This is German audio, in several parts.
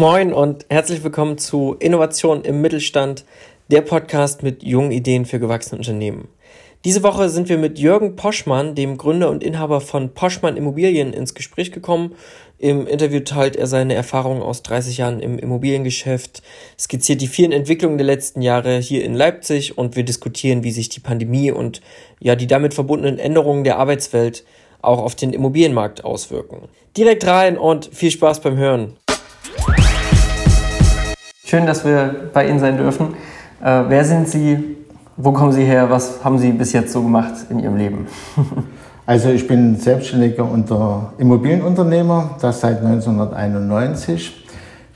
Moin und herzlich willkommen zu Innovation im Mittelstand, der Podcast mit jungen Ideen für gewachsene Unternehmen. Diese Woche sind wir mit Jürgen Poschmann, dem Gründer und Inhaber von Poschmann Immobilien, ins Gespräch gekommen. Im Interview teilt er seine Erfahrungen aus 30 Jahren im Immobiliengeschäft, skizziert die vielen Entwicklungen der letzten Jahre hier in Leipzig und wir diskutieren, wie sich die Pandemie und ja die damit verbundenen Änderungen der Arbeitswelt auch auf den Immobilienmarkt auswirken. Direkt rein und viel Spaß beim Hören. Schön, dass wir bei Ihnen sein dürfen. Äh, wer sind Sie? Wo kommen Sie her? Was haben Sie bis jetzt so gemacht in Ihrem Leben? also ich bin selbstständiger unter Immobilienunternehmer, das seit 1991.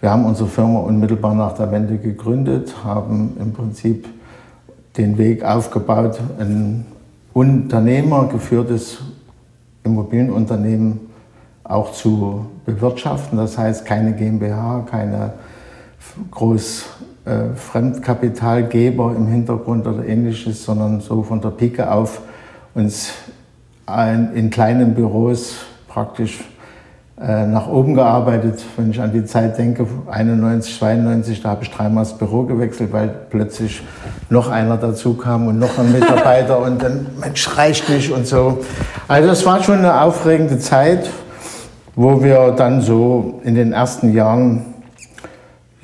Wir haben unsere Firma unmittelbar nach der Wende gegründet, haben im Prinzip den Weg aufgebaut, ein unternehmergeführtes Immobilienunternehmen auch zu bewirtschaften. Das heißt keine GmbH, keine groß äh, Fremdkapitalgeber im Hintergrund oder ähnliches, sondern so von der Pike auf uns ein, in kleinen Büros praktisch äh, nach oben gearbeitet. Wenn ich an die Zeit denke, 91, 92, da habe ich dreimal das Büro gewechselt, weil plötzlich noch einer dazu kam und noch ein Mitarbeiter und dann, Mensch, reicht nicht und so. Also das war schon eine aufregende Zeit, wo wir dann so in den ersten Jahren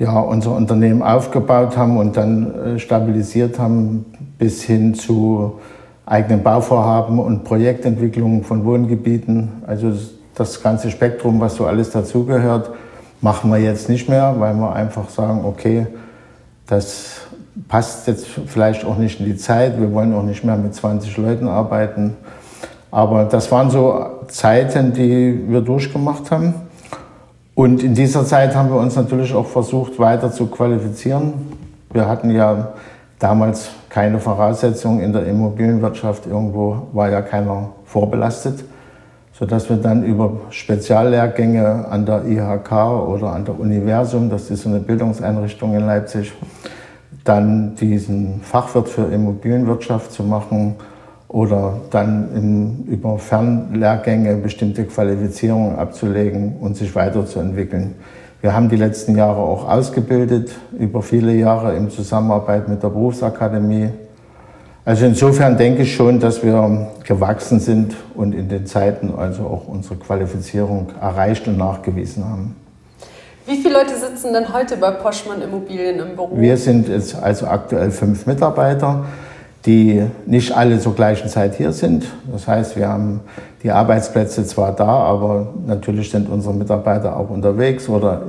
ja, unser Unternehmen aufgebaut haben und dann äh, stabilisiert haben bis hin zu eigenen Bauvorhaben und Projektentwicklung von Wohngebieten. Also das ganze Spektrum, was so alles dazugehört, machen wir jetzt nicht mehr, weil wir einfach sagen, okay, das passt jetzt vielleicht auch nicht in die Zeit. Wir wollen auch nicht mehr mit 20 Leuten arbeiten. Aber das waren so Zeiten, die wir durchgemacht haben. Und in dieser Zeit haben wir uns natürlich auch versucht, weiter zu qualifizieren. Wir hatten ja damals keine Voraussetzungen in der Immobilienwirtschaft. Irgendwo war ja keiner vorbelastet, sodass wir dann über Speziallehrgänge an der IHK oder an der Universum, das ist eine Bildungseinrichtung in Leipzig, dann diesen Fachwirt für Immobilienwirtschaft zu machen oder dann in, über Fernlehrgänge bestimmte Qualifizierungen abzulegen und sich weiterzuentwickeln. Wir haben die letzten Jahre auch ausgebildet, über viele Jahre in Zusammenarbeit mit der Berufsakademie. Also insofern denke ich schon, dass wir gewachsen sind und in den Zeiten also auch unsere Qualifizierung erreicht und nachgewiesen haben. Wie viele Leute sitzen denn heute bei Poschmann Immobilien im Büro? Wir sind jetzt also aktuell fünf Mitarbeiter die nicht alle zur gleichen Zeit hier sind. Das heißt, wir haben die Arbeitsplätze zwar da, aber natürlich sind unsere Mitarbeiter auch unterwegs oder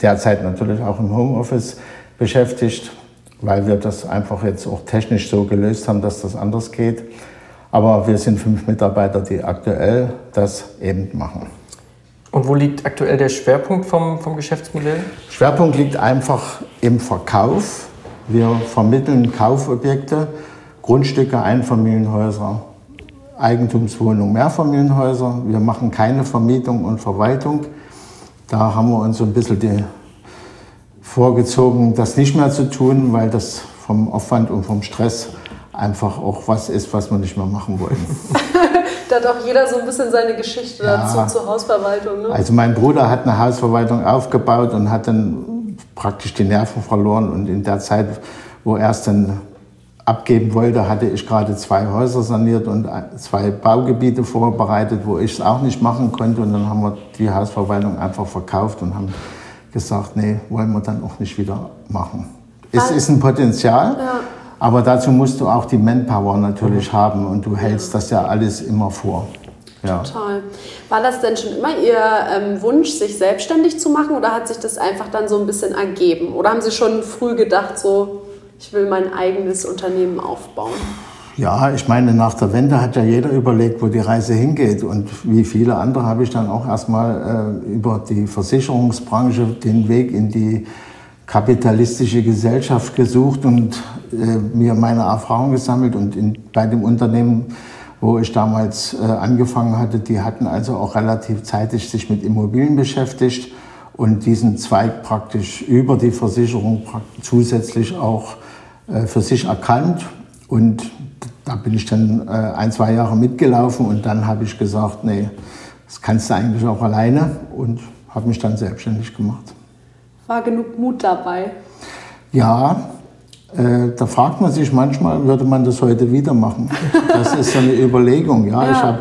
derzeit natürlich auch im Homeoffice beschäftigt, weil wir das einfach jetzt auch technisch so gelöst haben, dass das anders geht. Aber wir sind fünf Mitarbeiter, die aktuell das eben machen. Und wo liegt aktuell der Schwerpunkt vom, vom Geschäftsmodell? Schwerpunkt liegt einfach im Verkauf. Wir vermitteln Kaufobjekte Grundstücke, Einfamilienhäuser, Eigentumswohnungen, Mehrfamilienhäuser. Wir machen keine Vermietung und Verwaltung. Da haben wir uns so ein bisschen die vorgezogen, das nicht mehr zu tun, weil das vom Aufwand und vom Stress einfach auch was ist, was wir nicht mehr machen wollen. da hat auch jeder so ein bisschen seine Geschichte ja, dazu zur Hausverwaltung. Ne? Also mein Bruder hat eine Hausverwaltung aufgebaut und hat dann praktisch die Nerven verloren und in der Zeit, wo er es dann abgeben wollte, hatte ich gerade zwei Häuser saniert und zwei Baugebiete vorbereitet, wo ich es auch nicht machen konnte. Und dann haben wir die Hausverwaltung einfach verkauft und haben gesagt, nee, wollen wir dann auch nicht wieder machen. Es ist ein Potenzial, ja. aber dazu musst du auch die Manpower natürlich mhm. haben und du hältst das ja alles immer vor. Ja. Total. War das denn schon immer Ihr ähm, Wunsch, sich selbstständig zu machen oder hat sich das einfach dann so ein bisschen ergeben? Oder haben Sie schon früh gedacht, so ich will mein eigenes Unternehmen aufbauen? Ja, ich meine, nach der Wende hat ja jeder überlegt, wo die Reise hingeht. Und wie viele andere habe ich dann auch erstmal äh, über die Versicherungsbranche den Weg in die kapitalistische Gesellschaft gesucht und äh, mir meine Erfahrung gesammelt. Und in, bei dem Unternehmen, wo ich damals äh, angefangen hatte, die hatten also auch relativ zeitig sich mit Immobilien beschäftigt und diesen Zweig praktisch über die Versicherung zusätzlich auch für sich erkannt und da bin ich dann äh, ein, zwei Jahre mitgelaufen und dann habe ich gesagt, nee, das kannst du eigentlich auch alleine und habe mich dann selbstständig gemacht. War genug Mut dabei? Ja, äh, da fragt man sich manchmal, würde man das heute wieder machen? Das ist so eine Überlegung. Ja, ja. ich habe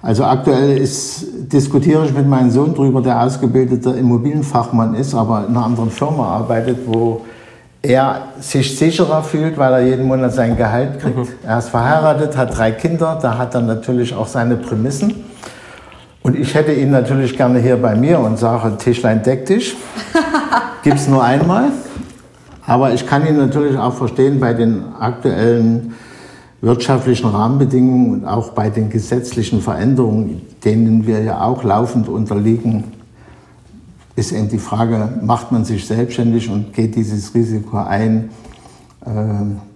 also aktuell ist, diskutiere ich mit meinem Sohn darüber, der ausgebildeter Immobilienfachmann ist, aber in einer anderen Firma arbeitet, wo er sich sicherer fühlt, weil er jeden Monat sein Gehalt kriegt. Mhm. Er ist verheiratet, hat drei Kinder, da hat er natürlich auch seine Prämissen. Und ich hätte ihn natürlich gerne hier bei mir und sage, Tischlein deck dich. Gibt es nur einmal. Aber ich kann ihn natürlich auch verstehen bei den aktuellen wirtschaftlichen Rahmenbedingungen und auch bei den gesetzlichen Veränderungen, denen wir ja auch laufend unterliegen, ist eben die Frage, macht man sich selbstständig und geht dieses Risiko ein, äh,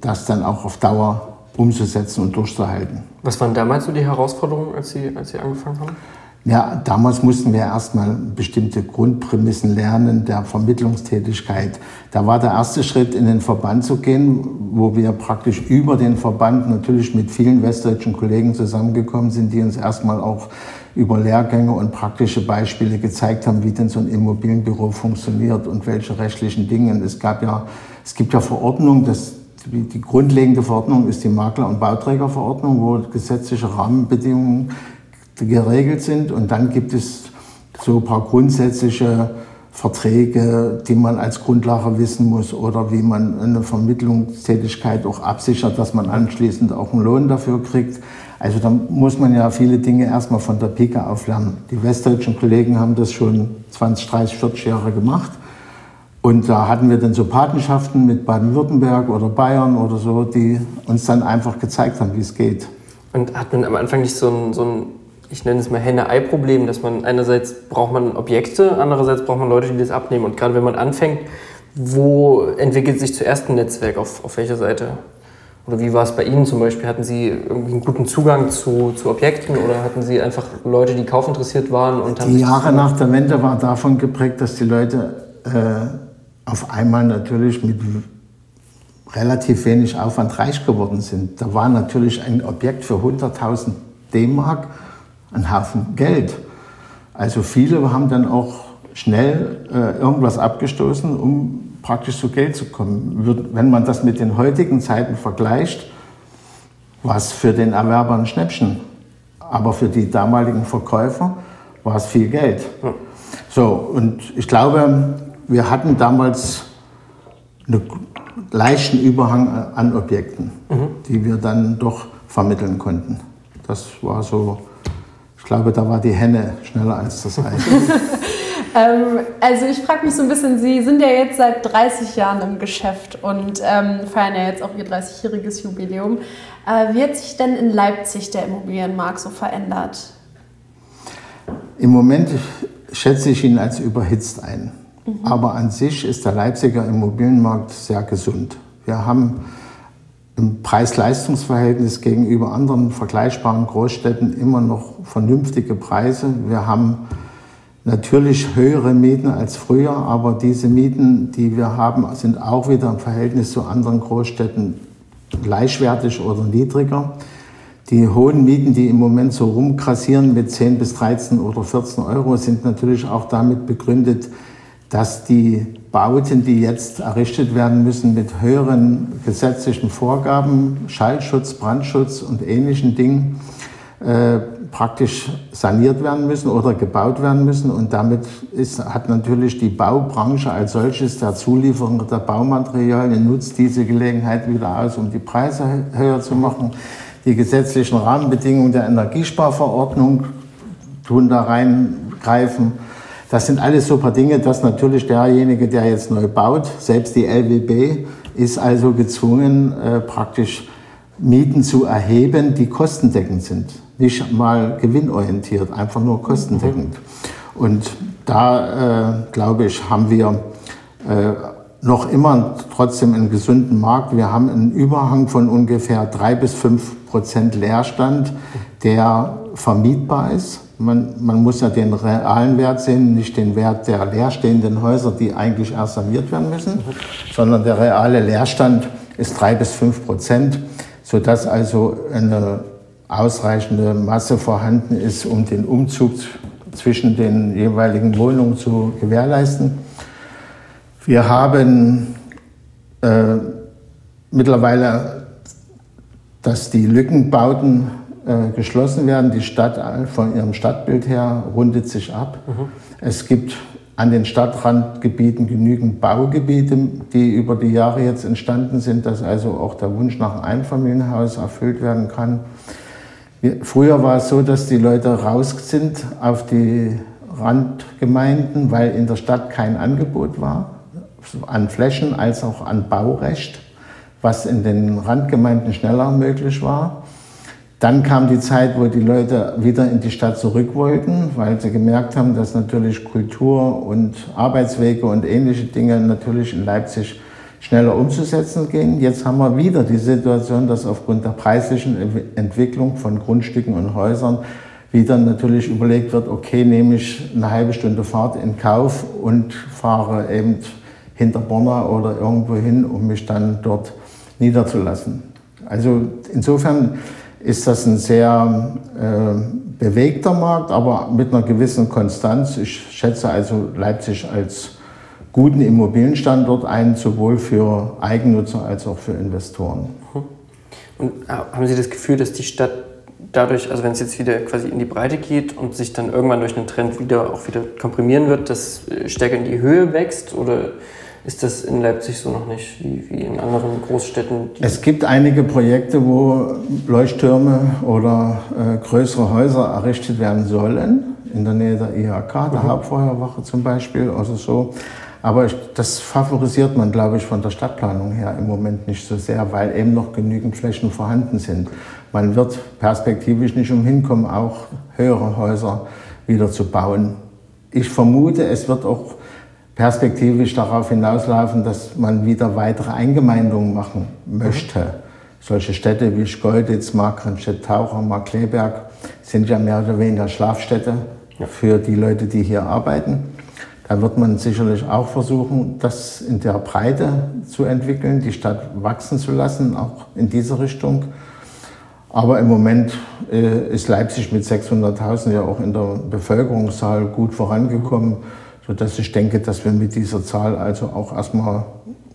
das dann auch auf Dauer umzusetzen und durchzuhalten. Was waren damals so die Herausforderungen, als Sie, als Sie angefangen haben? Ja, damals mussten wir erstmal bestimmte Grundprämissen lernen der Vermittlungstätigkeit. Da war der erste Schritt, in den Verband zu gehen, wo wir praktisch über den Verband natürlich mit vielen westdeutschen Kollegen zusammengekommen sind, die uns erstmal auch über Lehrgänge und praktische Beispiele gezeigt haben, wie denn so ein Immobilienbüro funktioniert und welche rechtlichen Dinge. Es gab ja, es gibt ja Verordnungen, das die grundlegende Verordnung ist die Makler- und Bauträgerverordnung, wo gesetzliche Rahmenbedingungen geregelt sind. Und dann gibt es so ein paar grundsätzliche Verträge, die man als Grundlage wissen muss oder wie man eine Vermittlungstätigkeit auch absichert, dass man anschließend auch einen Lohn dafür kriegt. Also da muss man ja viele Dinge erstmal von der Pike auf lernen. Die westdeutschen Kollegen haben das schon 20, 30, 40 Jahre gemacht. Und da hatten wir dann so Patenschaften mit Baden-Württemberg oder Bayern oder so, die uns dann einfach gezeigt haben, wie es geht. Und hat man am Anfang nicht so ein, so ein ich nenne es mal Henne-Ei-Problem, dass man einerseits braucht man Objekte, andererseits braucht man Leute, die das abnehmen. Und gerade wenn man anfängt, wo entwickelt sich zuerst ein Netzwerk, auf, auf welcher Seite? Oder wie war es bei Ihnen zum Beispiel? Hatten Sie irgendwie einen guten Zugang zu, zu Objekten oder hatten Sie einfach Leute, die kaufinteressiert waren? Und die Jahre nach der Wende war davon geprägt, dass die Leute äh, auf einmal natürlich mit relativ wenig Aufwand reich geworden sind. Da war natürlich ein Objekt für 100.000 D-Mark ein Haufen Geld. Also viele haben dann auch schnell äh, irgendwas abgestoßen, um praktisch zu Geld zu kommen. Wenn man das mit den heutigen Zeiten vergleicht, war es für den Erwerber ein Schnäppchen. Aber für die damaligen Verkäufer war es viel Geld. So, und ich glaube, wir hatten damals einen leichten Überhang an Objekten, mhm. die wir dann doch vermitteln konnten. Das war so ich glaube, da war die Henne schneller als das Ei. ähm, also ich frage mich so ein bisschen, Sie sind ja jetzt seit 30 Jahren im Geschäft und ähm, feiern ja jetzt auch Ihr 30-jähriges Jubiläum. Äh, wie hat sich denn in Leipzig der Immobilienmarkt so verändert? Im Moment schätze ich ihn als überhitzt ein. Mhm. Aber an sich ist der Leipziger Immobilienmarkt sehr gesund. Wir haben im Preis-Leistungs-Verhältnis gegenüber anderen vergleichbaren Großstädten immer noch vernünftige Preise. Wir haben natürlich höhere Mieten als früher, aber diese Mieten, die wir haben, sind auch wieder im Verhältnis zu anderen Großstädten gleichwertig oder niedriger. Die hohen Mieten, die im Moment so rumkrassieren mit 10 bis 13 oder 14 Euro, sind natürlich auch damit begründet, dass die Bauten, die jetzt errichtet werden müssen mit höheren gesetzlichen Vorgaben, Schallschutz, Brandschutz und ähnlichen Dingen, äh, praktisch saniert werden müssen oder gebaut werden müssen. Und damit ist, hat natürlich die Baubranche als solches, der Zulieferer der Baumaterialien, nutzt diese Gelegenheit wieder aus, um die Preise höher zu machen. Die gesetzlichen Rahmenbedingungen der Energiesparverordnung tun da reingreifen. Das sind alles super Dinge, dass natürlich derjenige, der jetzt neu baut, selbst die LWB, ist also gezwungen, äh, praktisch Mieten zu erheben, die kostendeckend sind. Nicht mal gewinnorientiert, einfach nur kostendeckend. Und da, äh, glaube ich, haben wir äh, noch immer trotzdem einen gesunden Markt. Wir haben einen Überhang von ungefähr drei bis fünf Prozent Leerstand, der vermietbar ist. Man, man, muss ja den realen Wert sehen, nicht den Wert der leerstehenden Häuser, die eigentlich erst saniert werden müssen, sondern der reale Leerstand ist drei bis fünf Prozent, sodass also eine ausreichende Masse vorhanden ist, um den Umzug zwischen den jeweiligen Wohnungen zu gewährleisten. Wir haben äh, mittlerweile, dass die Lückenbauten äh, geschlossen werden. Die Stadt von ihrem Stadtbild her rundet sich ab. Mhm. Es gibt an den Stadtrandgebieten genügend Baugebiete, die über die Jahre jetzt entstanden sind, dass also auch der Wunsch nach einem Einfamilienhaus erfüllt werden kann. Früher war es so, dass die Leute raus sind auf die Randgemeinden, weil in der Stadt kein Angebot war, an Flächen als auch an Baurecht, was in den Randgemeinden schneller möglich war. Dann kam die Zeit, wo die Leute wieder in die Stadt zurück wollten, weil sie gemerkt haben, dass natürlich Kultur und Arbeitswege und ähnliche Dinge natürlich in Leipzig schneller umzusetzen gehen. Jetzt haben wir wieder die Situation, dass aufgrund der preislichen Entwicklung von Grundstücken und Häusern wieder natürlich überlegt wird, okay, nehme ich eine halbe Stunde Fahrt in Kauf und fahre eben hinter Bonner oder irgendwo hin, um mich dann dort niederzulassen. Also insofern ist das ein sehr äh, bewegter Markt, aber mit einer gewissen Konstanz. Ich schätze also Leipzig als guten Immobilienstandort ein, sowohl für Eigennutzer als auch für Investoren. Mhm. Und äh, haben Sie das Gefühl, dass die Stadt dadurch, also wenn es jetzt wieder quasi in die Breite geht und sich dann irgendwann durch einen Trend wieder auch wieder komprimieren wird, dass äh, stärker in die Höhe wächst oder ist das in Leipzig so noch nicht wie, wie in anderen Großstädten? Es gibt einige Projekte, wo Leuchttürme oder äh, größere Häuser errichtet werden sollen, in der Nähe der IHK, der mhm. Hauptfeuerwache zum Beispiel oder so. Aber das favorisiert man, glaube ich, von der Stadtplanung her im Moment nicht so sehr, weil eben noch genügend Flächen vorhanden sind. Man wird perspektivisch nicht umhin kommen, auch höhere Häuser wieder zu bauen. Ich vermute, es wird auch perspektivisch darauf hinauslaufen, dass man wieder weitere Eingemeindungen machen möchte. Solche Städte wie Schgolditz, Markranstädt, Taucher, Markleberg sind ja mehr oder weniger Schlafstädte für die Leute, die hier arbeiten. Da wird man sicherlich auch versuchen, das in der Breite zu entwickeln, die Stadt wachsen zu lassen, auch in diese Richtung. Aber im Moment äh, ist Leipzig mit 600.000 ja auch in der Bevölkerungszahl gut vorangekommen sodass ich denke, dass wir mit dieser Zahl also auch erstmal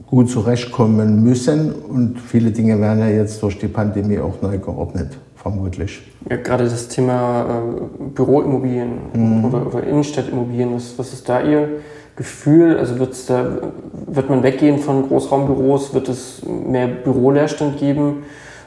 gut zurechtkommen müssen. Und viele Dinge werden ja jetzt durch die Pandemie auch neu geordnet, vermutlich. Ja, gerade das Thema äh, Büroimmobilien mhm. oder, oder Innenstadtimmobilien, was, was ist da Ihr Gefühl? Also da, wird man weggehen von Großraumbüros? Wird es mehr Büroleerstand geben?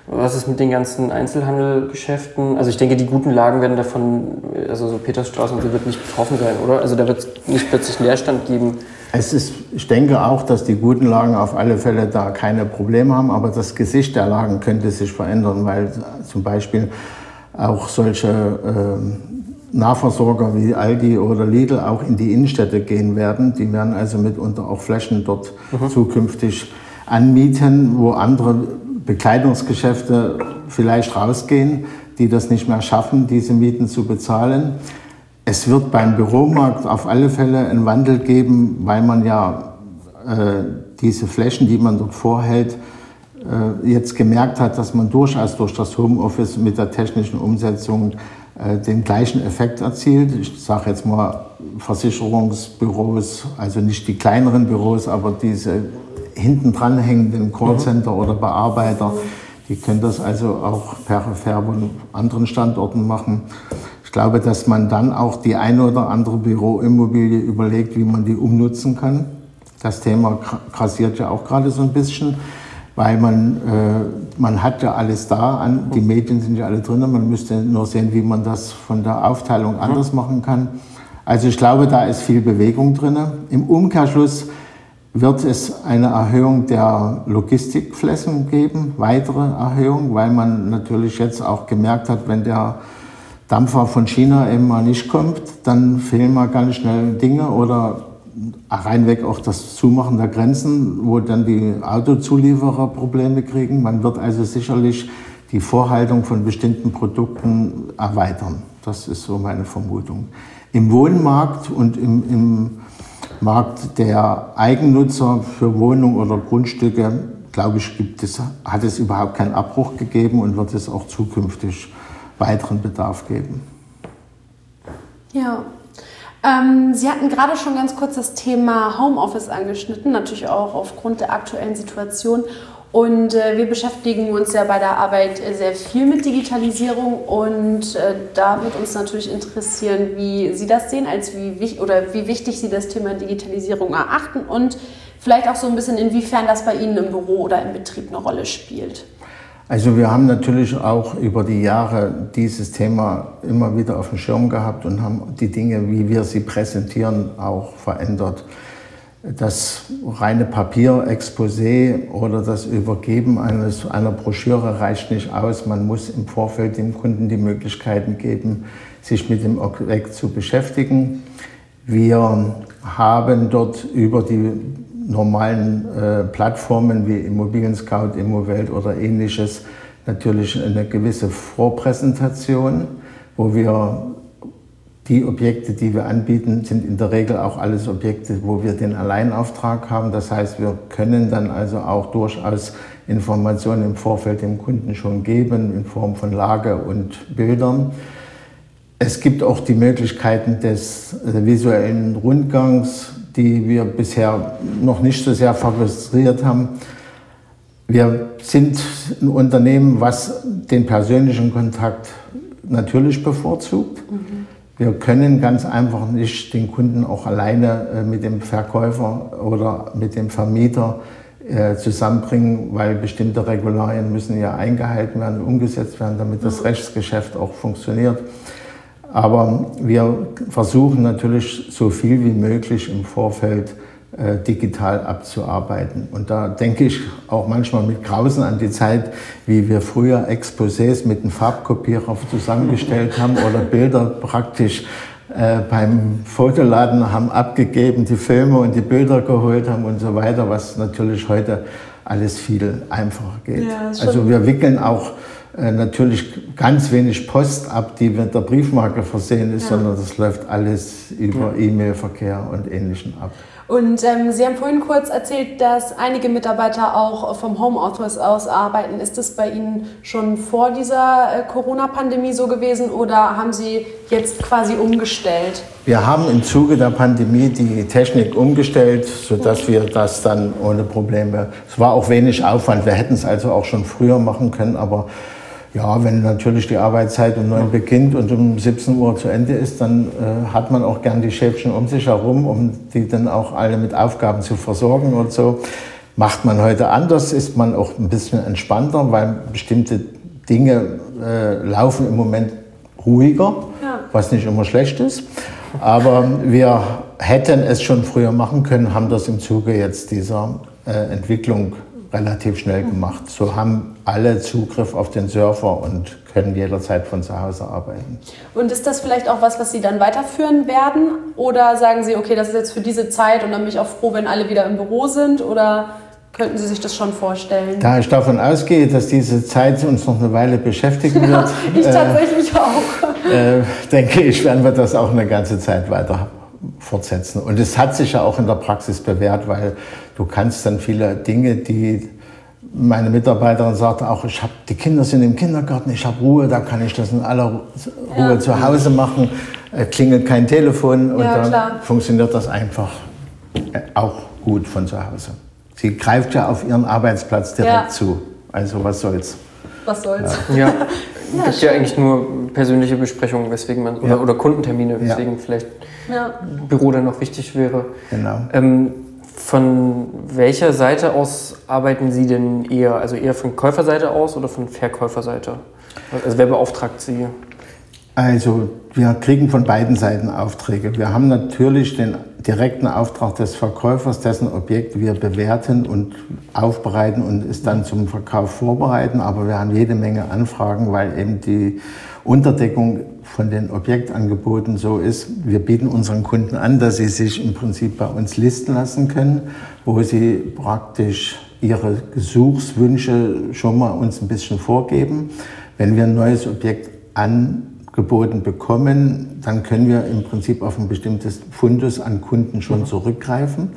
Was ist mit den ganzen Einzelhandelgeschäften? Also ich denke, die guten Lagen werden davon, also so Petersstraße und so wird nicht betroffen sein, oder? Also da wird es nicht plötzlich Leerstand geben. Es ist, ich denke auch, dass die guten Lagen auf alle Fälle da keine Probleme haben, aber das Gesicht der Lagen könnte sich verändern, weil zum Beispiel auch solche äh, Nahversorger wie Aldi oder Lidl auch in die Innenstädte gehen werden. Die werden also mitunter auch Flächen dort mhm. zukünftig anmieten, wo andere Bekleidungsgeschäfte vielleicht rausgehen, die das nicht mehr schaffen, diese Mieten zu bezahlen. Es wird beim Büromarkt auf alle Fälle einen Wandel geben, weil man ja äh, diese Flächen, die man dort vorhält, äh, jetzt gemerkt hat, dass man durchaus durch das Homeoffice mit der technischen Umsetzung äh, den gleichen Effekt erzielt. Ich sage jetzt mal Versicherungsbüros, also nicht die kleineren Büros, aber diese hinten dran hängenden Callcenter oder Bearbeiter, die können das also auch peripher von anderen Standorten machen. Ich glaube, dass man dann auch die eine oder andere Büroimmobilie überlegt, wie man die umnutzen kann. Das Thema grassiert ja auch gerade so ein bisschen, weil man, äh, man hat ja alles da, an, die Medien sind ja alle drin, man müsste nur sehen, wie man das von der Aufteilung anders machen kann. Also ich glaube, da ist viel Bewegung drin. Im Umkehrschluss wird es eine Erhöhung der Logistikflächen geben, weitere Erhöhung, weil man natürlich jetzt auch gemerkt hat, wenn der Dampfer von China eben mal nicht kommt, dann fehlen mal ganz schnell Dinge oder reinweg auch das Zumachen der Grenzen, wo dann die Autozulieferer Probleme kriegen. Man wird also sicherlich die Vorhaltung von bestimmten Produkten erweitern. Das ist so meine Vermutung. Im Wohnmarkt und im, im Markt der Eigennutzer für Wohnungen oder Grundstücke, glaube ich, gibt es, hat es überhaupt keinen Abbruch gegeben und wird es auch zukünftig weiteren Bedarf geben. Ja. Ähm, Sie hatten gerade schon ganz kurz das Thema Homeoffice angeschnitten, natürlich auch aufgrund der aktuellen Situation. Und äh, wir beschäftigen uns ja bei der Arbeit sehr viel mit Digitalisierung und äh, da wird uns natürlich interessieren, wie Sie das sehen, als wie, oder wie wichtig Sie das Thema Digitalisierung erachten und vielleicht auch so ein bisschen, inwiefern das bei Ihnen im Büro oder im Betrieb eine Rolle spielt. Also wir haben natürlich auch über die Jahre dieses Thema immer wieder auf dem Schirm gehabt und haben die Dinge, wie wir sie präsentieren, auch verändert. Das reine Papierexposé oder das Übergeben eines, einer Broschüre reicht nicht aus. Man muss im Vorfeld dem Kunden die Möglichkeiten geben, sich mit dem Objekt zu beschäftigen. Wir haben dort über die normalen äh, Plattformen wie Immobilien Scout, Immowelt oder ähnliches natürlich eine gewisse Vorpräsentation, wo wir die Objekte, die wir anbieten, sind in der Regel auch alles Objekte, wo wir den Alleinauftrag haben. Das heißt, wir können dann also auch durchaus Informationen im Vorfeld dem Kunden schon geben in Form von Lage und Bildern. Es gibt auch die Möglichkeiten des äh, visuellen Rundgangs, die wir bisher noch nicht so sehr favoriert haben. Wir sind ein Unternehmen, was den persönlichen Kontakt natürlich bevorzugt. Mhm. Wir können ganz einfach nicht den Kunden auch alleine äh, mit dem Verkäufer oder mit dem Vermieter äh, zusammenbringen, weil bestimmte Regularien müssen ja eingehalten werden, umgesetzt werden, damit das Rechtsgeschäft auch funktioniert. Aber wir versuchen natürlich so viel wie möglich im Vorfeld äh, digital abzuarbeiten. Und da denke ich auch manchmal mit Grausen an die Zeit, wie wir früher Exposés mit einem Farbkopierer zusammengestellt haben oder Bilder praktisch äh, beim Fotoladen haben abgegeben, die Filme und die Bilder geholt haben und so weiter, was natürlich heute alles viel einfacher geht. Ja, also wir wickeln auch natürlich ganz wenig Post ab, die mit der Briefmarke versehen ist, ja. sondern das läuft alles über E-Mail-Verkehr und Ähnlichem ab. Und ähm, Sie haben vorhin kurz erzählt, dass einige Mitarbeiter auch vom Homeoffice aus arbeiten. Ist das bei Ihnen schon vor dieser äh, Corona-Pandemie so gewesen oder haben Sie jetzt quasi umgestellt? Wir haben im Zuge der Pandemie die Technik umgestellt, sodass wir das dann ohne Probleme. Es war auch wenig Aufwand. Wir hätten es also auch schon früher machen können, aber ja, wenn natürlich die Arbeitszeit um neun beginnt und um 17 Uhr zu Ende ist, dann äh, hat man auch gern die Schäfchen um sich herum, um die dann auch alle mit Aufgaben zu versorgen und so. Macht man heute anders, ist man auch ein bisschen entspannter, weil bestimmte Dinge äh, laufen im Moment ruhiger, ja. was nicht immer schlecht ist. Aber wir hätten es schon früher machen können, haben das im Zuge jetzt dieser äh, Entwicklung relativ schnell gemacht. So haben alle Zugriff auf den Server und können jederzeit von zu Hause arbeiten. Und ist das vielleicht auch was, was Sie dann weiterführen werden? Oder sagen Sie, okay, das ist jetzt für diese Zeit und dann bin ich auch froh, wenn alle wieder im Büro sind? Oder könnten Sie sich das schon vorstellen? Da ich davon ausgehe, dass diese Zeit uns noch eine Weile beschäftigen wird, ich tatsächlich äh, auch. Äh, denke ich, werden wir das auch eine ganze Zeit weiter fortsetzen. Und es hat sich ja auch in der Praxis bewährt, weil du kannst dann viele Dinge, die meine Mitarbeiterin sagte auch, ich habe die Kinder sind im Kindergarten, ich habe Ruhe, da kann ich das in aller Ruhe ja. zu Hause machen, äh, klingelt kein Telefon und ja, dann klar. funktioniert das einfach äh, auch gut von zu Hause. Sie greift ja auf ihren Arbeitsplatz direkt ja. zu. Also was soll's? Was soll's? Ja. ja. ja gibt ja eigentlich nur persönliche Besprechungen, weswegen man oder, oder Kundentermine, weswegen vielleicht Büro dann noch wichtig wäre. Genau. Ähm, von welcher Seite aus arbeiten Sie denn eher? Also eher von Käuferseite aus oder von Verkäuferseite? Also wer beauftragt Sie? Also wir kriegen von beiden Seiten Aufträge. Wir haben natürlich den direkten Auftrag des Verkäufers, dessen Objekt wir bewerten und aufbereiten und es dann zum Verkauf vorbereiten. Aber wir haben jede Menge Anfragen, weil eben die Unterdeckung von den Objektangeboten so ist, wir bieten unseren Kunden an, dass sie sich im Prinzip bei uns listen lassen können, wo sie praktisch ihre Gesuchswünsche schon mal uns ein bisschen vorgeben. Wenn wir ein neues Objekt angeboten bekommen, dann können wir im Prinzip auf ein bestimmtes Fundus an Kunden schon zurückgreifen.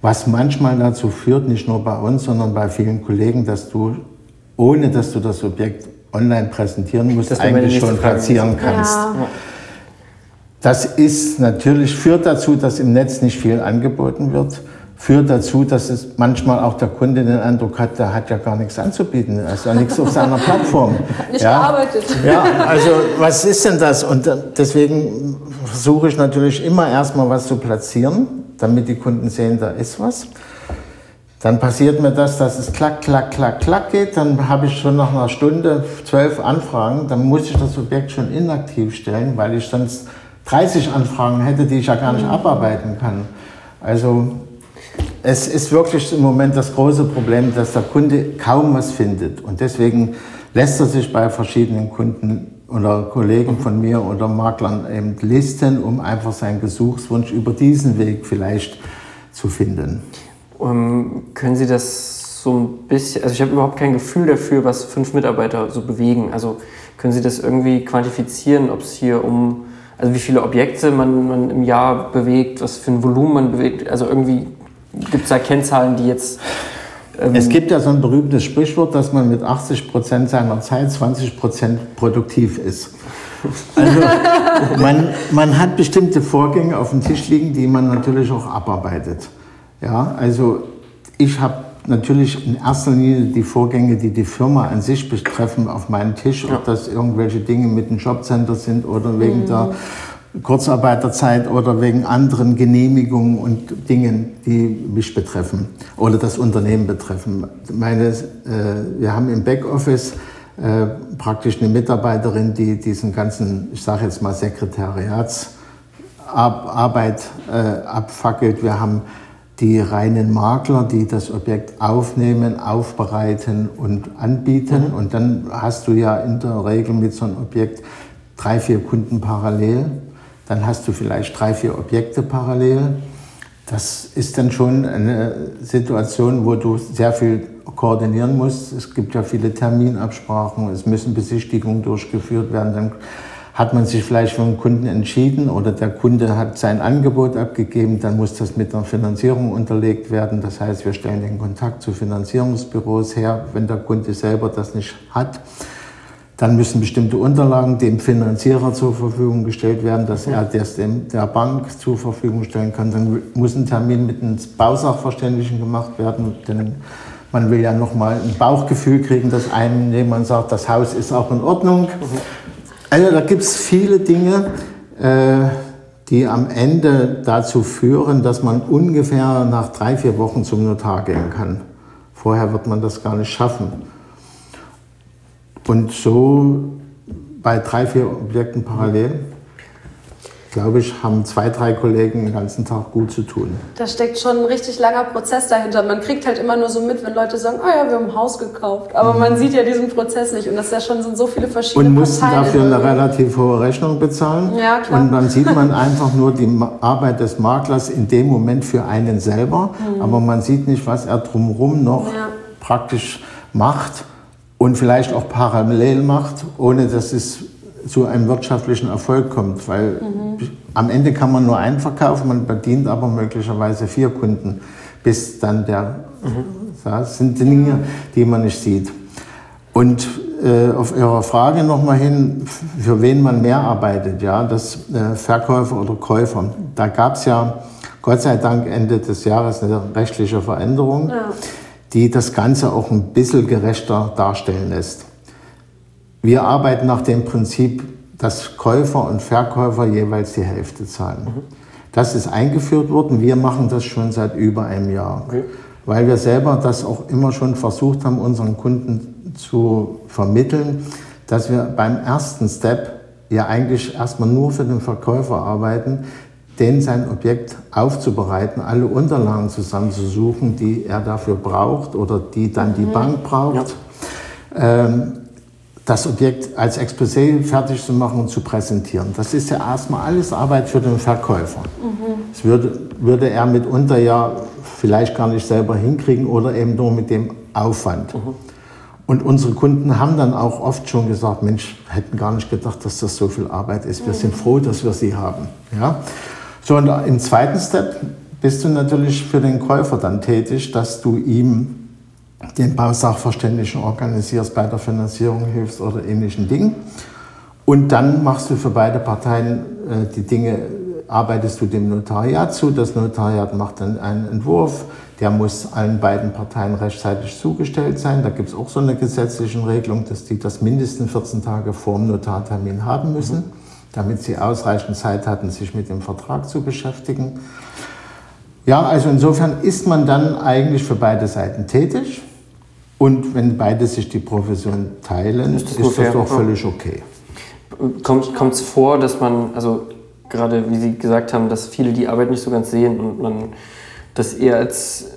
Was manchmal dazu führt, nicht nur bei uns, sondern bei vielen Kollegen, dass du, ohne dass du das Objekt online präsentieren musst, eigentlich schon platzieren kannst. Ja. Das ist natürlich, führt dazu, dass im Netz nicht viel angeboten wird führt dazu, dass es manchmal auch der Kunde den Eindruck hat, der hat ja gar nichts anzubieten, ist ja nichts auf seiner Plattform. Nicht ja? gearbeitet. Ja, also was ist denn das? Und deswegen versuche ich natürlich immer erstmal was zu platzieren, damit die Kunden sehen, da ist was. Dann passiert mir das, dass es klack, klack, klack, klack geht. Dann habe ich schon nach einer Stunde zwölf Anfragen. Dann muss ich das Objekt schon inaktiv stellen, weil ich sonst 30 Anfragen hätte, die ich ja gar nicht abarbeiten kann. Also es ist wirklich im Moment das große Problem, dass der Kunde kaum was findet. Und deswegen lässt er sich bei verschiedenen Kunden oder Kollegen von mir oder Maklern eben listen, um einfach seinen Gesuchswunsch über diesen Weg vielleicht zu finden. Um, ähm, können Sie das so ein bisschen, also ich habe überhaupt kein Gefühl dafür, was fünf Mitarbeiter so bewegen. Also können Sie das irgendwie quantifizieren, ob es hier um, also wie viele Objekte man, man im Jahr bewegt, was für ein Volumen man bewegt, also irgendwie Gibt es da Kennzahlen, die jetzt. Ähm es gibt ja so ein berühmtes Sprichwort, dass man mit 80 Prozent seiner Zeit 20 Prozent produktiv ist. Also man, man hat bestimmte Vorgänge auf dem Tisch liegen, die man natürlich auch abarbeitet. Ja, also ich habe natürlich in erster Linie die Vorgänge, die die Firma an sich betreffen, auf meinem Tisch, ob das irgendwelche Dinge mit dem Jobcenter sind oder wegen mhm. der Kurzarbeiterzeit oder wegen anderen Genehmigungen und Dingen, die mich betreffen oder das Unternehmen betreffen. Meine, äh, wir haben im Backoffice äh, praktisch eine Mitarbeiterin, die diesen ganzen, ich sage jetzt mal Sekretariatsarbeit äh, abfackelt. Wir haben die reinen Makler, die das Objekt aufnehmen, aufbereiten und anbieten. Mhm. Und dann hast du ja in der Regel mit so einem Objekt drei, vier Kunden parallel. Dann hast du vielleicht drei, vier Objekte parallel. Das ist dann schon eine Situation, wo du sehr viel koordinieren musst. Es gibt ja viele Terminabsprachen, es müssen Besichtigungen durchgeführt werden. Dann hat man sich vielleicht für einen Kunden entschieden oder der Kunde hat sein Angebot abgegeben, dann muss das mit einer Finanzierung unterlegt werden. Das heißt, wir stellen den Kontakt zu Finanzierungsbüros her, wenn der Kunde selber das nicht hat. Dann müssen bestimmte Unterlagen dem Finanzierer zur Verfügung gestellt werden, dass er das dem, der Bank zur Verfügung stellen kann. Dann muss ein Termin mit einem Bausachverständigen gemacht werden, denn man will ja nochmal ein Bauchgefühl kriegen, dass einem jemand sagt, das Haus ist auch in Ordnung. Also da gibt es viele Dinge, äh, die am Ende dazu führen, dass man ungefähr nach drei, vier Wochen zum Notar gehen kann. Vorher wird man das gar nicht schaffen. Und so bei drei, vier Objekten parallel, glaube ich, haben zwei, drei Kollegen den ganzen Tag gut zu tun. Da steckt schon ein richtig langer Prozess dahinter. Man kriegt halt immer nur so mit, wenn Leute sagen, oh ja, wir haben ein Haus gekauft. Aber mhm. man sieht ja diesen Prozess nicht. Und das ist ja schon sind so viele verschiedene Und mussten Parteien dafür eine relativ hohe Rechnung bezahlen. Ja, klar. Und dann sieht man einfach nur die Arbeit des Maklers in dem Moment für einen selber. Mhm. Aber man sieht nicht, was er drumherum noch ja. praktisch macht und vielleicht auch parallel macht, ohne dass es zu einem wirtschaftlichen Erfolg kommt. Weil mhm. am Ende kann man nur einen verkaufen, man bedient aber möglicherweise vier Kunden, bis dann der. Mhm. Das sind Dinge, die man nicht sieht. Und äh, auf Ihre Frage nochmal hin, für wen man mehr arbeitet, ja, das äh, Verkäufer oder Käufer. Da gab es ja Gott sei Dank Ende des Jahres eine rechtliche Veränderung. Ja die das Ganze auch ein bisschen gerechter darstellen lässt. Wir arbeiten nach dem Prinzip, dass Käufer und Verkäufer jeweils die Hälfte zahlen. Mhm. Das ist eingeführt worden. Wir machen das schon seit über einem Jahr, okay. weil wir selber das auch immer schon versucht haben, unseren Kunden zu vermitteln, dass wir beim ersten Step ja eigentlich erstmal nur für den Verkäufer arbeiten, den sein Objekt aufzubereiten, alle Unterlagen zusammenzusuchen, die er dafür braucht oder die dann die mhm. Bank braucht. Ja. Ähm, das Objekt als Exposé fertig zu machen und zu präsentieren. Das ist ja erstmal alles Arbeit für den Verkäufer. Mhm. Das würde, würde er mitunter ja vielleicht gar nicht selber hinkriegen oder eben nur mit dem Aufwand. Mhm. Und unsere Kunden haben dann auch oft schon gesagt, Mensch, hätten gar nicht gedacht, dass das so viel Arbeit ist. Wir mhm. sind froh, dass wir sie haben. Ja? So, und im zweiten Step bist du natürlich für den Käufer dann tätig, dass du ihm den Bausachverständigen organisierst, bei der Finanzierung hilfst oder ähnlichen Dingen. Und dann machst du für beide Parteien äh, die Dinge, arbeitest du dem Notariat zu. Das Notariat macht dann einen Entwurf, der muss allen beiden Parteien rechtzeitig zugestellt sein. Da gibt es auch so eine gesetzliche Regelung, dass die das mindestens 14 Tage vor dem Notartermin haben müssen, mhm. damit sie ausreichend Zeit hatten, sich mit dem Vertrag zu beschäftigen. Ja, also insofern ist man dann eigentlich für beide Seiten tätig. Und wenn beide sich die Profession teilen, ist das, ist das doch völlig okay. Kommt es vor, dass man, also gerade wie Sie gesagt haben, dass viele die Arbeit nicht so ganz sehen und man das eher als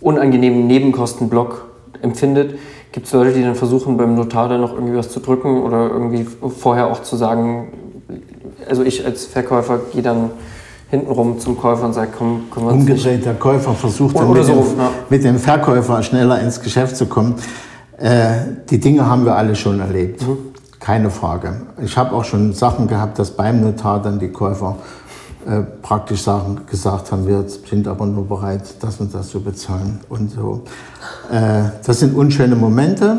unangenehmen Nebenkostenblock empfindet? Gibt es Leute, die dann versuchen, beim Notar dann noch irgendwie was zu drücken oder irgendwie vorher auch zu sagen, also ich als Verkäufer gehe dann hintenrum zum Käufer und sagt, komm, können wir Umgedreht, der Käufer versucht dann mit, so, dem, ja. mit, dem, Verkäufer schneller ins Geschäft zu kommen. Äh, die Dinge haben wir alle schon erlebt, mhm. keine Frage. Ich habe auch schon Sachen gehabt, dass beim Notar dann die Käufer äh, praktisch Sachen gesagt haben, wir sind aber nur bereit, das und das zu bezahlen und so. Äh, das sind unschöne Momente.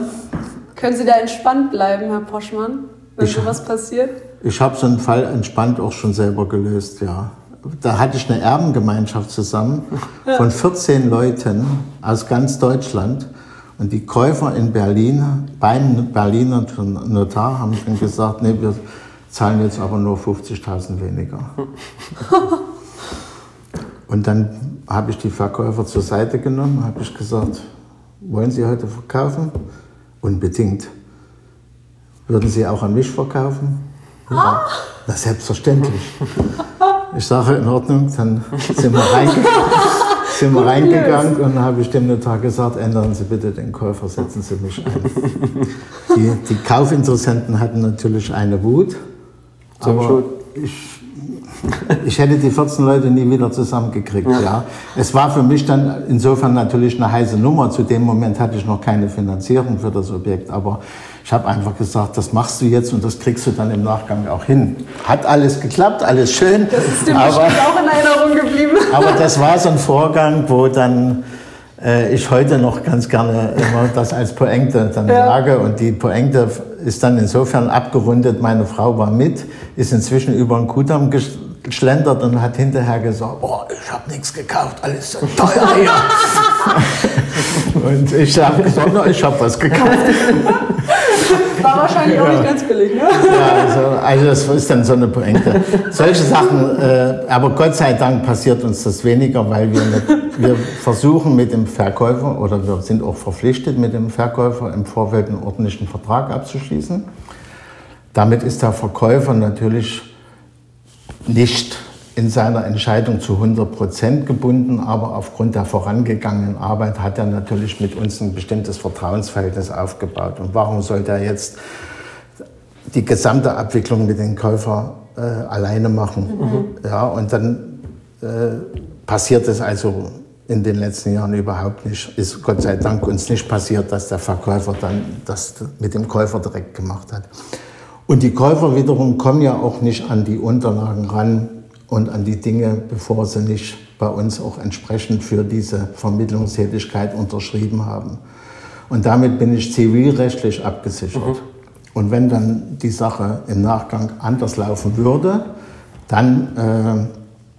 Können Sie da entspannt bleiben, Herr Poschmann, wenn ich, sowas passiert? Ich habe so einen Fall entspannt auch schon selber gelöst, ja da hatte ich eine Erbengemeinschaft zusammen von 14 Leuten aus ganz Deutschland. Und die Käufer in Berlin, beim Berliner Notar, haben dann gesagt, nee, wir zahlen jetzt aber nur 50.000 weniger. Und dann habe ich die Verkäufer zur Seite genommen, habe ich gesagt, wollen Sie heute verkaufen? Unbedingt. Würden Sie auch an mich verkaufen? Ja, na, selbstverständlich. Ich sage, in Ordnung, dann sind wir, reinge sind wir reingegangen und dann habe ich dem Notar gesagt, ändern Sie bitte den Käufer, setzen Sie mich ein. Die, die Kaufinteressenten hatten natürlich eine Wut, aber ich, ich hätte die 14 Leute nie wieder zusammengekriegt. Ja. ja. Es war für mich dann insofern natürlich eine heiße Nummer. Zu dem Moment hatte ich noch keine Finanzierung für das Objekt, aber ich habe einfach gesagt, das machst du jetzt und das kriegst du dann im Nachgang auch hin. Hat alles geklappt, alles schön. Das ist dir aber, auch in Erinnerung geblieben. Aber das war so ein Vorgang, wo dann äh, ich heute noch ganz gerne immer das als Poengte dann ja. sage. Und die Poengte ist dann insofern abgerundet. Meine Frau war mit, ist inzwischen über den Kudamm geschlendert und hat hinterher gesagt, oh, ich habe nichts gekauft, alles so teuer hier. und ich habe gesagt, no, ich habe was gekauft. War wahrscheinlich auch nicht ganz billig, ne? Ja, also, also das ist dann so eine Pointe. Solche Sachen, äh, aber Gott sei Dank passiert uns das weniger, weil wir, nicht, wir versuchen mit dem Verkäufer oder wir sind auch verpflichtet mit dem Verkäufer im Vorfeld einen ordentlichen Vertrag abzuschließen. Damit ist der Verkäufer natürlich nicht in seiner Entscheidung zu 100 Prozent gebunden, aber aufgrund der vorangegangenen Arbeit hat er natürlich mit uns ein bestimmtes Vertrauensverhältnis aufgebaut. Und warum sollte er jetzt die gesamte Abwicklung mit dem Käufer äh, alleine machen? Mhm. Ja, und dann äh, passiert es also in den letzten Jahren überhaupt nicht. Ist Gott sei Dank uns nicht passiert, dass der Verkäufer dann das mit dem Käufer direkt gemacht hat. Und die Käufer wiederum kommen ja auch nicht an die Unterlagen ran, und an die Dinge, bevor sie nicht bei uns auch entsprechend für diese Vermittlungstätigkeit unterschrieben haben. Und damit bin ich zivilrechtlich abgesichert. Mhm. Und wenn dann die Sache im Nachgang anders laufen würde, dann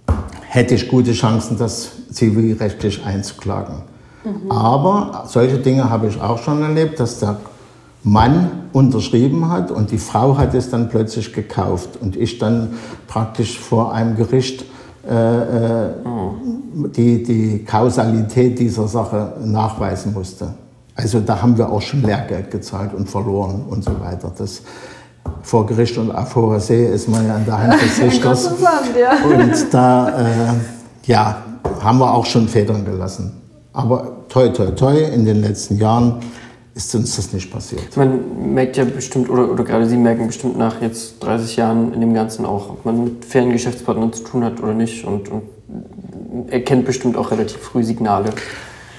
äh, hätte ich gute Chancen, das zivilrechtlich einzuklagen. Mhm. Aber solche Dinge habe ich auch schon erlebt, dass der Mann unterschrieben hat und die Frau hat es dann plötzlich gekauft und ich dann praktisch vor einem Gericht äh, äh, die, die Kausalität dieser Sache nachweisen musste. Also da haben wir auch schon Lehrgeld gezahlt und verloren und so weiter. Das vor Gericht und auf hoher See ist man ja an der Hand des Richters. und da äh, ja, haben wir auch schon Federn gelassen. Aber toi, toi, toi, in den letzten Jahren ist uns das nicht passiert. Man merkt ja bestimmt, oder, oder gerade Sie merken bestimmt nach jetzt 30 Jahren in dem Ganzen auch, ob man mit fairen Geschäftspartnern zu tun hat oder nicht und, und erkennt bestimmt auch relativ früh Signale.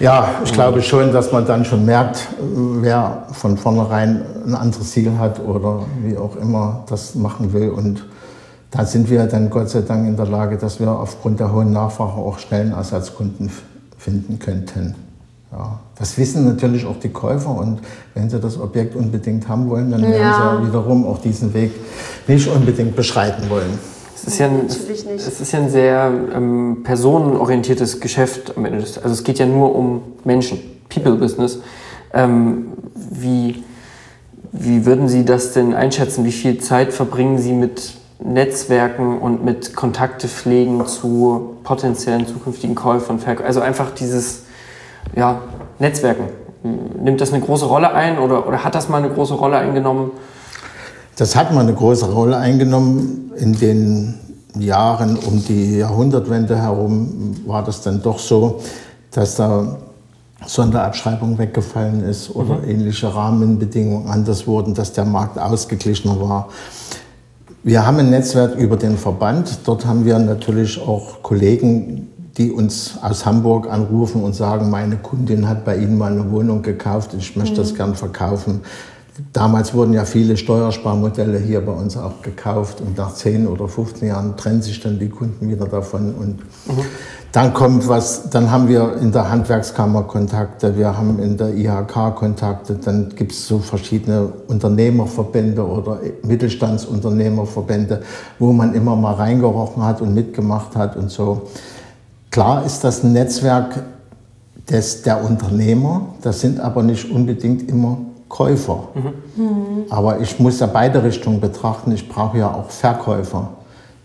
Ja, ich glaube schon, dass man dann schon merkt, wer von vornherein ein anderes Ziel hat oder wie auch immer das machen will. Und da sind wir dann Gott sei Dank in der Lage, dass wir aufgrund der hohen Nachfrage auch schnell einen Ersatzkunden finden könnten. Ja, das wissen natürlich auch die Käufer und wenn sie das Objekt unbedingt haben wollen, dann werden ja. sie wiederum auch diesen Weg nicht unbedingt beschreiten wollen. Es ist ja ein, es, es ist ja ein sehr ähm, personenorientiertes Geschäft am Ende. Also es geht ja nur um Menschen, People Business. Ähm, wie, wie würden Sie das denn einschätzen? Wie viel Zeit verbringen Sie mit Netzwerken und mit Kontakte pflegen zu potenziellen zukünftigen Käufern? Also einfach dieses ja, Netzwerken. Nimmt das eine große Rolle ein oder, oder hat das mal eine große Rolle eingenommen? Das hat mal eine große Rolle eingenommen. In den Jahren um die Jahrhundertwende herum war das dann doch so, dass da Sonderabschreibung weggefallen ist oder mhm. ähnliche Rahmenbedingungen anders wurden, dass der Markt ausgeglichener war. Wir haben ein Netzwerk über den Verband. Dort haben wir natürlich auch Kollegen, die uns aus Hamburg anrufen und sagen, meine Kundin hat bei Ihnen mal eine Wohnung gekauft, ich möchte mhm. das gern verkaufen. Damals wurden ja viele Steuersparmodelle hier bei uns auch gekauft und nach 10 oder 15 Jahren trennen sich dann die Kunden wieder davon und mhm. dann kommt was, dann haben wir in der Handwerkskammer Kontakte, wir haben in der IHK Kontakte, dann gibt es so verschiedene Unternehmerverbände oder Mittelstandsunternehmerverbände, wo man immer mal reingerochen hat und mitgemacht hat und so. Klar ist das ein Netzwerk des, der Unternehmer, das sind aber nicht unbedingt immer Käufer. Mhm. Aber ich muss ja beide Richtungen betrachten. Ich brauche ja auch Verkäufer,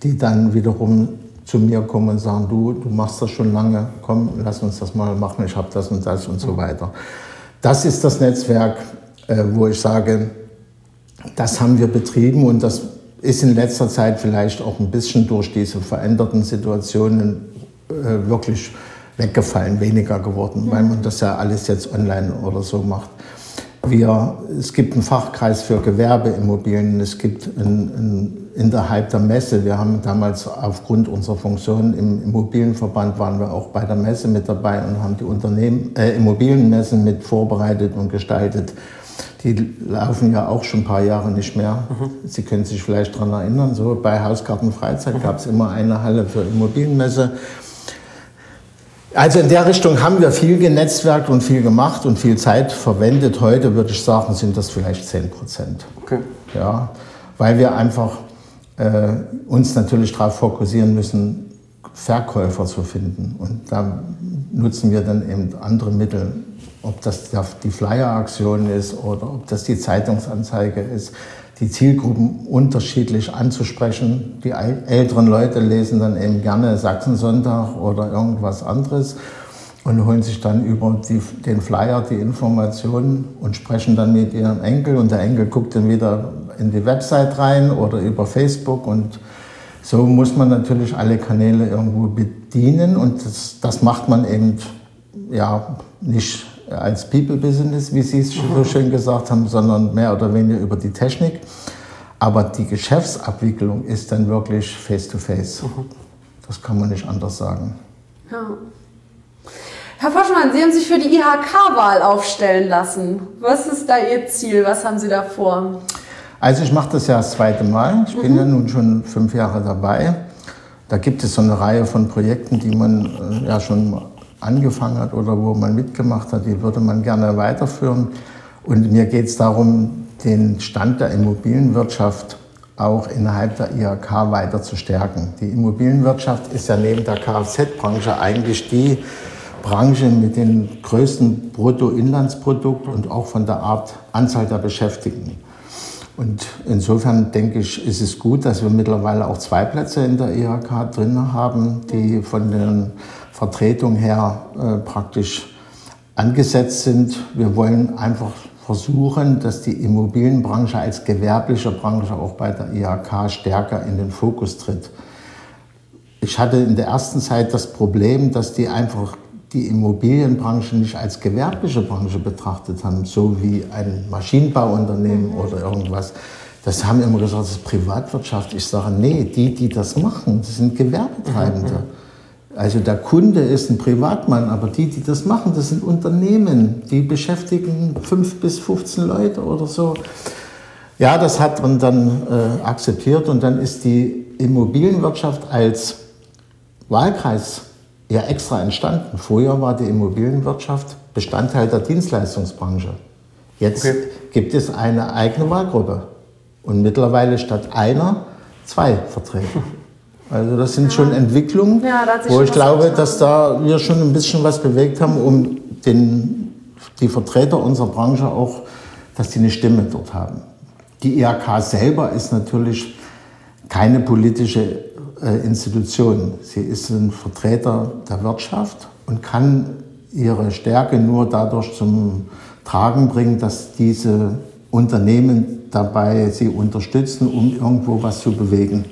die dann wiederum zu mir kommen und sagen, du, du machst das schon lange, komm, lass uns das mal machen, ich habe das und das und so mhm. weiter. Das ist das Netzwerk, äh, wo ich sage, das haben wir betrieben und das ist in letzter Zeit vielleicht auch ein bisschen durch diese veränderten Situationen äh, wirklich weggefallen, weniger geworden, mhm. weil man das ja alles jetzt online oder so macht. Wir, es gibt einen Fachkreis für Gewerbeimmobilien, es gibt ein, ein, innerhalb der Messe, wir haben damals aufgrund unserer Funktion im Immobilienverband waren wir auch bei der Messe mit dabei und haben die Unternehmen, äh, Immobilienmessen mit vorbereitet und gestaltet. Die laufen ja auch schon ein paar Jahre nicht mehr. Mhm. Sie können sich vielleicht daran erinnern, so bei Hausgarten Freizeit mhm. gab es immer eine Halle für Immobilienmesse. Also in der Richtung haben wir viel genetzwerkt und viel gemacht und viel Zeit verwendet. Heute würde ich sagen, sind das vielleicht 10 Prozent. Okay. Ja, weil wir einfach äh, uns natürlich darauf fokussieren müssen, Verkäufer zu finden. Und da nutzen wir dann eben andere Mittel, ob das die Flyer-Aktion ist oder ob das die Zeitungsanzeige ist die Zielgruppen unterschiedlich anzusprechen. Die älteren Leute lesen dann eben gerne Sachsensonntag oder irgendwas anderes und holen sich dann über die, den Flyer die Informationen und sprechen dann mit ihrem Enkel. Und der Enkel guckt dann wieder in die Website rein oder über Facebook. Und so muss man natürlich alle Kanäle irgendwo bedienen. Und das, das macht man eben ja nicht als People-Business, wie Sie es so schön gesagt haben, sondern mehr oder weniger über die Technik. Aber die Geschäftsabwicklung ist dann wirklich face-to-face. -face. Das kann man nicht anders sagen. Ja. Herr Forschmann, Sie haben sich für die IHK-Wahl aufstellen lassen. Was ist da Ihr Ziel? Was haben Sie da vor? Also ich mache das ja das zweite Mal. Ich mhm. bin ja nun schon fünf Jahre dabei. Da gibt es so eine Reihe von Projekten, die man äh, ja schon angefangen hat oder wo man mitgemacht hat, die würde man gerne weiterführen. Und mir geht es darum, den Stand der Immobilienwirtschaft auch innerhalb der IHK weiter zu stärken. Die Immobilienwirtschaft ist ja neben der Kfz-Branche eigentlich die Branche mit dem größten Bruttoinlandsprodukt und auch von der Art Anzahl der Beschäftigten. Und insofern denke ich, ist es gut, dass wir mittlerweile auch zwei Plätze in der IHK drin haben, die von den Vertretung her äh, praktisch angesetzt sind. Wir wollen einfach versuchen, dass die Immobilienbranche als gewerbliche Branche auch bei der IHK stärker in den Fokus tritt. Ich hatte in der ersten Zeit das Problem, dass die einfach die Immobilienbranche nicht als gewerbliche Branche betrachtet haben, so wie ein Maschinenbauunternehmen mhm. oder irgendwas. Das haben immer gesagt, das ist Privatwirtschaft. Ich sage, nee, die, die das machen, das sind Gewerbetreibende. Also der Kunde ist ein Privatmann, aber die, die das machen, das sind Unternehmen, die beschäftigen fünf bis 15 Leute oder so. Ja, das hat man dann äh, akzeptiert und dann ist die Immobilienwirtschaft als Wahlkreis ja extra entstanden. Vorher war die Immobilienwirtschaft Bestandteil der Dienstleistungsbranche. Jetzt okay. gibt es eine eigene Wahlgruppe und mittlerweile statt einer zwei Vertreter. Also das sind schon Entwicklungen, ja, wo ich glaube, dass da wir schon ein bisschen was bewegt haben, um den, die Vertreter unserer Branche auch, dass die eine Stimme dort haben. Die IHK selber ist natürlich keine politische äh, Institution. Sie ist ein Vertreter der Wirtschaft und kann ihre Stärke nur dadurch zum Tragen bringen, dass diese Unternehmen dabei sie unterstützen, um irgendwo was zu bewegen.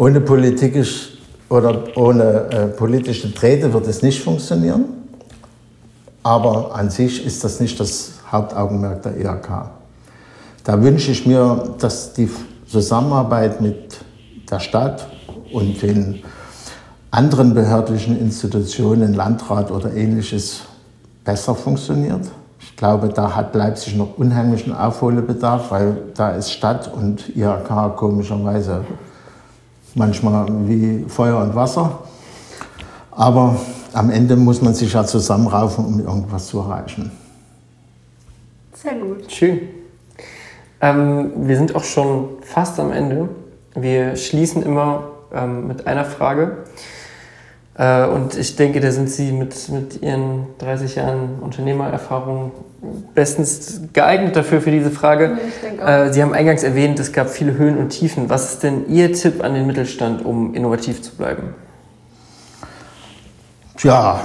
Ohne politisch oder ohne äh, politische Träte wird es nicht funktionieren. Aber an sich ist das nicht das Hauptaugenmerk der IHK. Da wünsche ich mir, dass die Zusammenarbeit mit der Stadt und den anderen behördlichen Institutionen, Landrat oder ähnliches, besser funktioniert. Ich glaube, da hat Leipzig noch unheimlichen Aufholbedarf, weil da ist Stadt und IHK komischerweise manchmal wie Feuer und Wasser. Aber am Ende muss man sich ja zusammenraufen, um irgendwas zu erreichen. Sehr gut. Schön. Ähm, wir sind auch schon fast am Ende. Wir schließen immer ähm, mit einer Frage. Äh, und ich denke, da sind Sie mit, mit Ihren 30 Jahren Unternehmererfahrung bestens geeignet dafür, für diese Frage. Äh, Sie haben eingangs erwähnt, es gab viele Höhen und Tiefen. Was ist denn Ihr Tipp an den Mittelstand, um innovativ zu bleiben? Tja,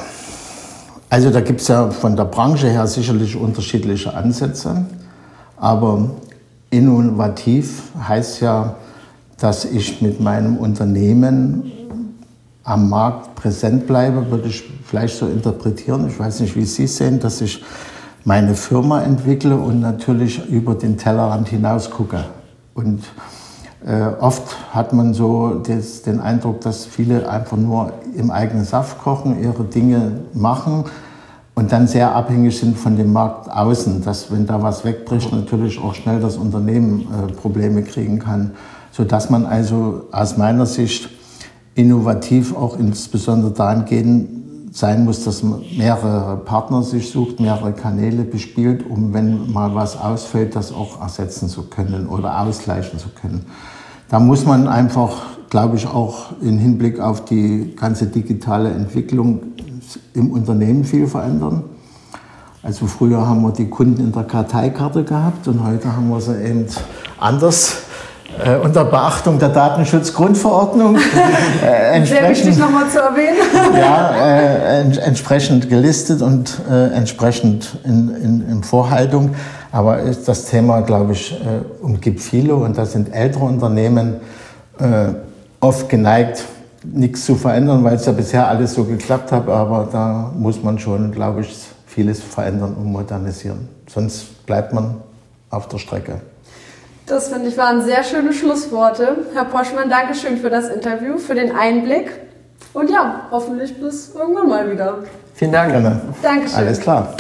also da gibt es ja von der Branche her sicherlich unterschiedliche Ansätze. Aber innovativ heißt ja, dass ich mit meinem Unternehmen am Markt präsent bleibe, würde ich vielleicht so interpretieren. Ich weiß nicht, wie Sie sehen, dass ich meine Firma entwickle und natürlich über den Tellerrand hinaus gucke. Und äh, oft hat man so des, den Eindruck, dass viele einfach nur im eigenen Saft kochen, ihre Dinge machen und dann sehr abhängig sind von dem Markt außen, dass wenn da was wegbricht, natürlich auch schnell das Unternehmen äh, Probleme kriegen kann, sodass man also aus meiner Sicht innovativ auch insbesondere dahingehend sein muss, dass man mehrere Partner sich sucht, mehrere Kanäle bespielt, um wenn mal was ausfällt, das auch ersetzen zu können oder ausgleichen zu können. Da muss man einfach, glaube ich, auch im Hinblick auf die ganze digitale Entwicklung im Unternehmen viel verändern. Also früher haben wir die Kunden in der Karteikarte gehabt und heute haben wir sie eben anders äh, unter Beachtung der Datenschutzgrundverordnung äh, entsprechend, Sehr wichtig nochmal zu erwähnen. ja, äh, ents entsprechend gelistet und äh, entsprechend in, in, in, Vorhaltung. Aber ist das Thema, glaube ich, äh, umgibt viele und da sind ältere Unternehmen äh, oft geneigt, nichts zu verändern, weil es ja bisher alles so geklappt hat. Aber da muss man schon, glaube ich, vieles verändern und modernisieren. Sonst bleibt man auf der Strecke. Das finde ich waren sehr schöne Schlussworte. Herr Poschmann, danke schön für das Interview, für den Einblick. Und ja, hoffentlich bis irgendwann mal wieder. Vielen Dank. Gerne. Dankeschön. Alles klar.